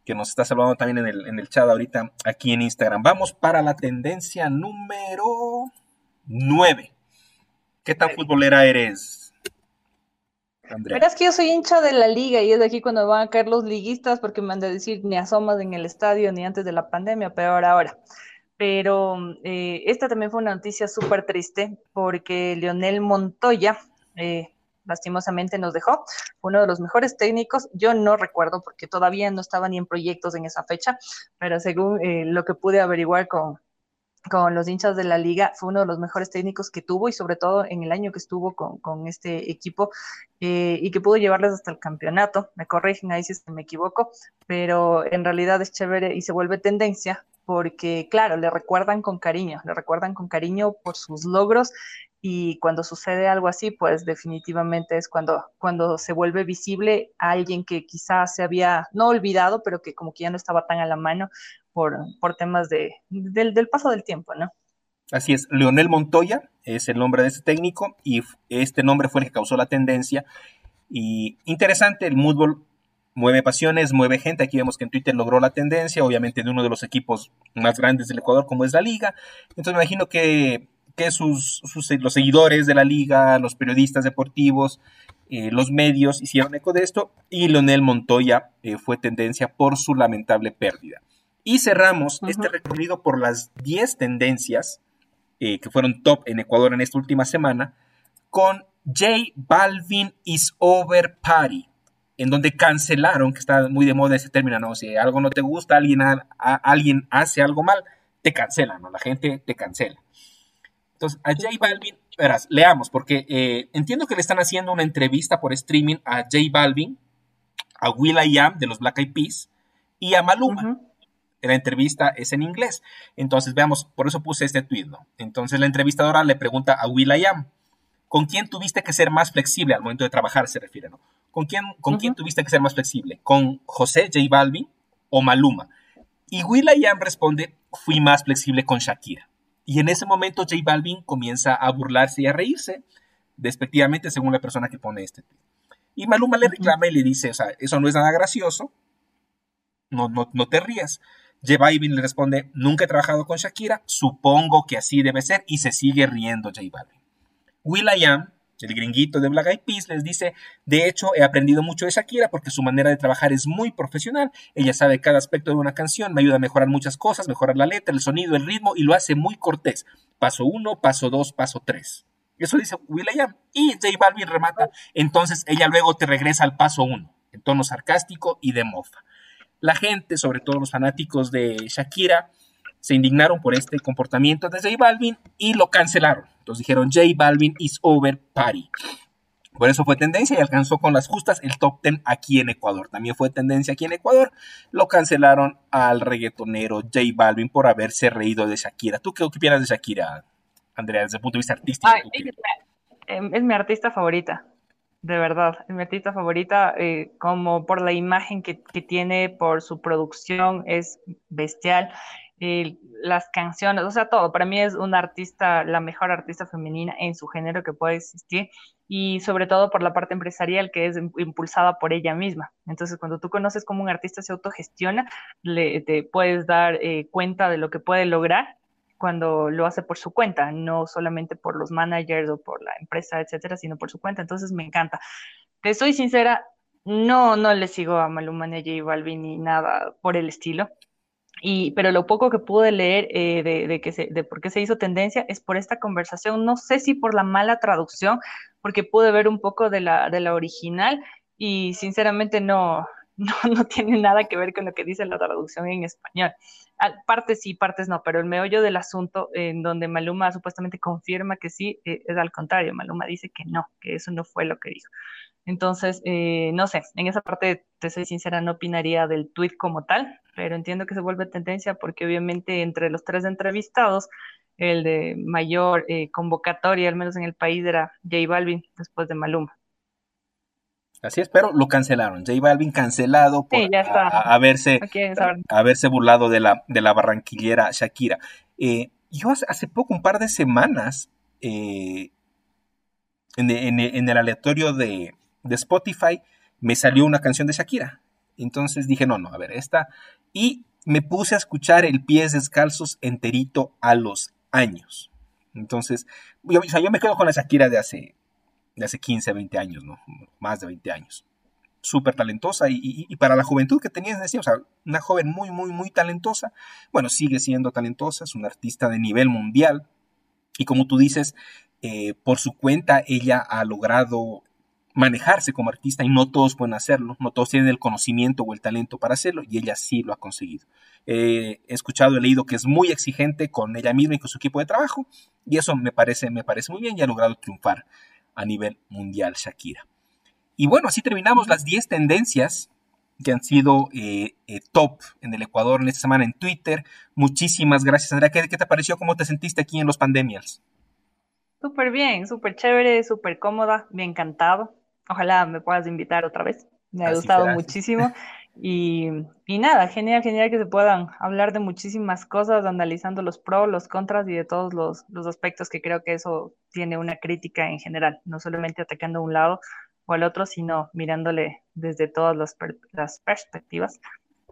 que nos está saludando también en el, en el chat ahorita aquí en Instagram. Vamos para la tendencia número 9. ¿Qué tan futbolera eres, Verás que yo soy hincha de la liga y es de aquí cuando van a caer los liguistas porque me han de decir ni asomas en el estadio ni antes de la pandemia, peor ahora. Pero eh, esta también fue una noticia súper triste porque Leonel Montoya, eh, lastimosamente nos dejó, uno de los mejores técnicos, yo no recuerdo porque todavía no estaba ni en proyectos en esa fecha, pero según eh, lo que pude averiguar con, con los hinchas de la liga, fue uno de los mejores técnicos que tuvo y sobre todo en el año que estuvo con, con este equipo eh, y que pudo llevarles hasta el campeonato. Me corrigen ahí si me equivoco, pero en realidad es chévere y se vuelve tendencia porque, claro, le recuerdan con cariño, le recuerdan con cariño por sus logros y cuando sucede algo así, pues definitivamente es cuando, cuando se vuelve visible a alguien que quizás se había no olvidado, pero que como que ya no estaba tan a la mano por, temas de, del, paso del tiempo, ¿no? Así es, Leonel Montoya es el nombre de ese técnico y este nombre fue el que causó la tendencia. Y interesante, el fútbol mueve pasiones, mueve gente. Aquí vemos que en Twitter logró la tendencia, obviamente de uno de los equipos más grandes del Ecuador, como es la liga. Entonces me imagino que, que sus, sus los seguidores de la liga, los periodistas deportivos, eh, los medios hicieron eco de esto y Leonel Montoya eh, fue tendencia por su lamentable pérdida. Y cerramos este recorrido por las 10 tendencias eh, que fueron top en Ecuador en esta última semana con J Balvin is over party, en donde cancelaron, que está muy de moda ese término, ¿no? Si algo no te gusta, alguien, alguien hace algo mal, te cancelan, ¿no? La gente te cancela. Entonces, a J Balvin, verás, leamos, porque eh, entiendo que le están haciendo una entrevista por streaming a J Balvin, a Will I Am de los Black Eyed Peas y a Maluma la entrevista es en inglés. Entonces, veamos, por eso puse este tweet, ¿no? Entonces, la entrevistadora le pregunta a Will.i.am, ¿con quién tuviste que ser más flexible al momento de trabajar? Se refiere, ¿no? ¿Con quién, con quién tuviste que ser más flexible? ¿Con José J Balvin o Maluma? Y Will.i.am responde, fui más flexible con Shakira. Y en ese momento J Balvin comienza a burlarse y a reírse, despectivamente según la persona que pone este tweet. Y Maluma le reclama y le dice, o sea, eso no es nada gracioso, no, no, no te rías. J Balvin le responde, nunca he trabajado con Shakira, supongo que así debe ser, y se sigue riendo J Balvin. Will.i.am, el gringuito de Black Eyed Peas, les dice, de hecho he aprendido mucho de Shakira porque su manera de trabajar es muy profesional, ella sabe cada aspecto de una canción, me ayuda a mejorar muchas cosas, mejorar la letra, el sonido, el ritmo, y lo hace muy cortés. Paso uno, paso dos, paso tres. Eso dice Will.i.am. Y J Balvin remata, entonces ella luego te regresa al paso uno, en tono sarcástico y de mofa. La gente, sobre todo los fanáticos de Shakira, se indignaron por este comportamiento de J Balvin y lo cancelaron. Entonces dijeron J Balvin is over party. Por eso fue tendencia y alcanzó con las justas el top 10 aquí en Ecuador. También fue tendencia aquí en Ecuador. Lo cancelaron al reggaetonero J Balvin por haberse reído de Shakira. ¿Tú qué, opinas de Shakira, Andrea, desde el punto de vista artístico? es mi artista favorita de verdad, mi artista favorita, eh, como por la imagen que, tiene, por su producción, es bestial. las canciones, o sea, todo. Para mí es una artista, la mejor artista femenina en su género que puede existir y sobre todo por la parte empresarial que es impulsada por ella misma. Entonces, cuando tú conoces cómo un artista se autogestiona, le, te puedes dar eh, cuenta de lo que puede lograr cuando lo hace por su cuenta, no solamente por los managers o por la empresa, etcétera, sino por su cuenta. Entonces, me encanta. Te soy sincera, no, no le sigo a Maluma ni a J Balvin ni nada por el estilo. Y, pero lo poco que pude leer eh, de, de, que se, de por qué se hizo tendencia es por esta conversación. No sé si por la mala traducción, porque pude ver un poco de la, de la original y sinceramente no, no, no tiene nada que ver con lo que dice la traducción en español. Partes sí, partes no, pero el meollo del asunto en donde Maluma supuestamente confirma que sí, eh, es al contrario. Maluma dice que no, que eso no fue lo que dijo. Entonces, eh, no sé, en esa parte, te soy sincera, no opinaría del tweet como tal, pero entiendo que se vuelve tendencia porque obviamente entre los tres entrevistados, el de mayor eh, convocatoria, al menos en el país, era J Balvin después de Maluma. Así es, pero lo cancelaron. J Balvin cancelado por haberse, haberse burlado de la, de la barranquillera Shakira. Eh, yo hace, poco, un par de semanas, en, en, el aleatorio de, de Spotify, me salió una canción de Shakira. Entonces dije, no, no, a ver, esta. Y me puse a escuchar el Pies Descalzos enterito a los años. Entonces, yo, o sea, yo me quedo con la Shakira de hace, de hace 15, 20 años, ¿no? Más de 20 años. Súper talentosa y, para la juventud que tenía, decía, o sea, una joven muy, muy, muy talentosa. Bueno, sigue siendo talentosa, es una artista de nivel mundial. Y como tú dices, eh, por su cuenta ella ha logrado manejarse como artista y no todos pueden hacerlo, no todos tienen el conocimiento o el talento para hacerlo y ella sí lo ha conseguido. he escuchado, he leído que es muy exigente con ella misma y con su equipo de trabajo y eso me parece, me parece muy bien y ha logrado triunfar a nivel mundial Shakira. Y bueno, así terminamos las 10 tendencias que han sido eh, eh, top en el Ecuador en esta semana en Twitter. Muchísimas gracias, Andrea. ¿Qué, ¿Qué, te pareció? ¿Cómo te sentiste aquí en los pandemias? Súper bien, súper chévere, súper cómoda, me encantado. Ojalá me puedas invitar otra vez. Me ha gustado muchísimo. Y, nada, genial, genial que se puedan hablar de muchísimas cosas, analizando los pros, los contras y de todos los, los aspectos que creo que eso tiene una crítica en general, no solamente atacando a un lado o al otro, sino mirándole desde todas las, las perspectivas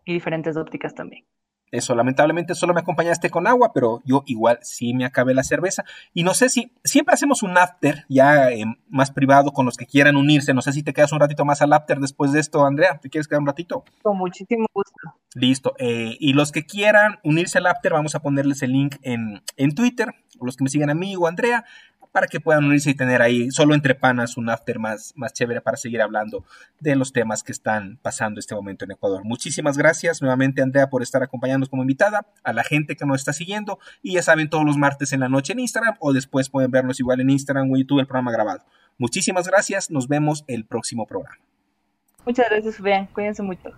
y diferentes ópticas también. Eso, lamentablemente solo me acompañaste con agua, pero yo igual sí me acabé la cerveza. Y no sé si siempre hacemos un after ya eh, más privado con los que quieran unirse. No sé si te quedas un ratito más al after después de esto, Andrea. ¿Te quieres quedar un ratito? Con muchísimo gusto. Listo. Eh, y los que quieran unirse al after, vamos a ponerles el link en, en Twitter. O los que me sigan a mí o Andrea, para que puedan unirse y tener ahí solo entre panas un after más, más chévere para seguir hablando de los temas que están pasando este momento en Ecuador. Muchísimas gracias nuevamente Andrea por estar acompañándonos como invitada, a la gente que nos está siguiendo y ya saben todos los martes en la noche en Instagram o después pueden vernos igual en Instagram o YouTube el programa grabado. Muchísimas gracias, nos vemos el próximo programa. Muchas gracias, Julián. Cuídense mucho.